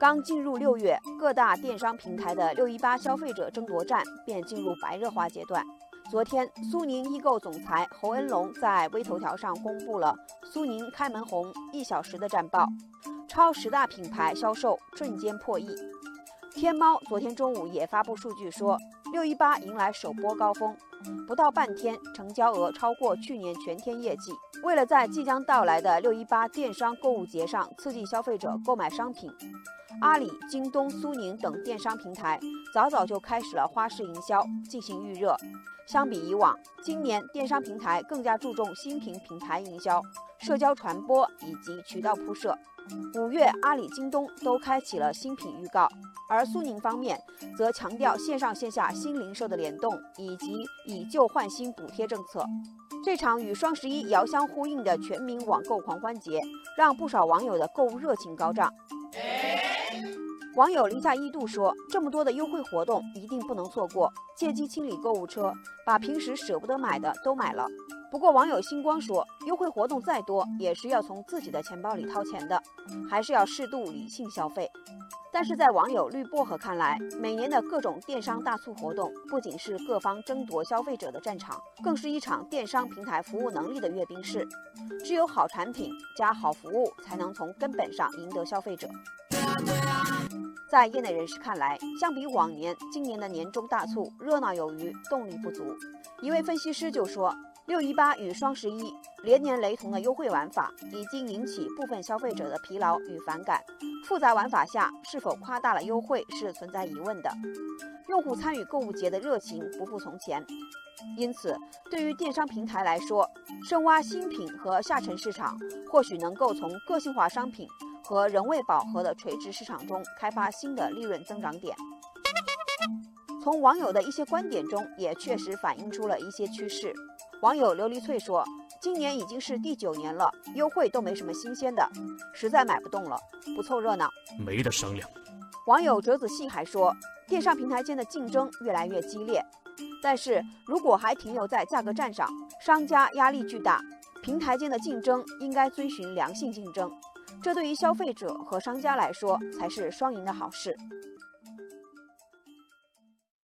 刚进入六月，各大电商平台的六一八消费者争夺战便进入白热化阶段。昨天，苏宁易购总裁侯恩龙在微头条上公布了苏宁开门红一小时的战报，超十大品牌销售瞬间破亿。天猫昨天中午也发布数据说，六一八迎来首波高峰，不到半天成交额超过去年全天业绩。为了在即将到来的六一八电商购物节上刺激消费者购买商品，阿里、京东、苏宁等电商平台早早就开始了花式营销进行预热。相比以往，今年电商平台更加注重新品品牌营销、社交传播以及渠道铺设。五月，阿里、京东都开启了新品预告，而苏宁方面则强调线上线下新零售的联动以及以旧换新补贴政策。这场与双十一遥相呼应的全民网购狂欢节，让不少网友的购物热情高涨。网友零下一度说：“这么多的优惠活动，一定不能错过，借机清理购物车，把平时舍不得买的都买了。”不过，网友星光说：“优惠活动再多，也是要从自己的钱包里掏钱的，还是要适度理性消费。”但是在网友绿薄荷看来，每年的各种电商大促活动，不仅是各方争夺消费者的战场，更是一场电商平台服务能力的阅兵式。只有好产品加好服务，才能从根本上赢得消费者。在业内人士看来，相比往年，今年的年终大促热闹有余，动力不足。一位分析师就说：“六一八与双十一连年雷同的优惠玩法，已经引起部分消费者的疲劳与反感。复杂玩法下，是否夸大了优惠是存在疑问的。用户参与购物节的热情不复从前。因此，对于电商平台来说，深挖新品和下沉市场，或许能够从个性化商品。”和仍未饱和的垂直市场中开发新的利润增长点。从网友的一些观点中，也确实反映出了一些趋势。网友琉璃翠说：“今年已经是第九年了，优惠都没什么新鲜的，实在买不动了，不凑热闹，没得商量。”网友折子戏还说：“电商平台间的竞争越来越激烈，但是如果还停留在价格战上，商家压力巨大，平台间的竞争应该遵循良性竞争。”这对于消费者和商家来说才是双赢的好事。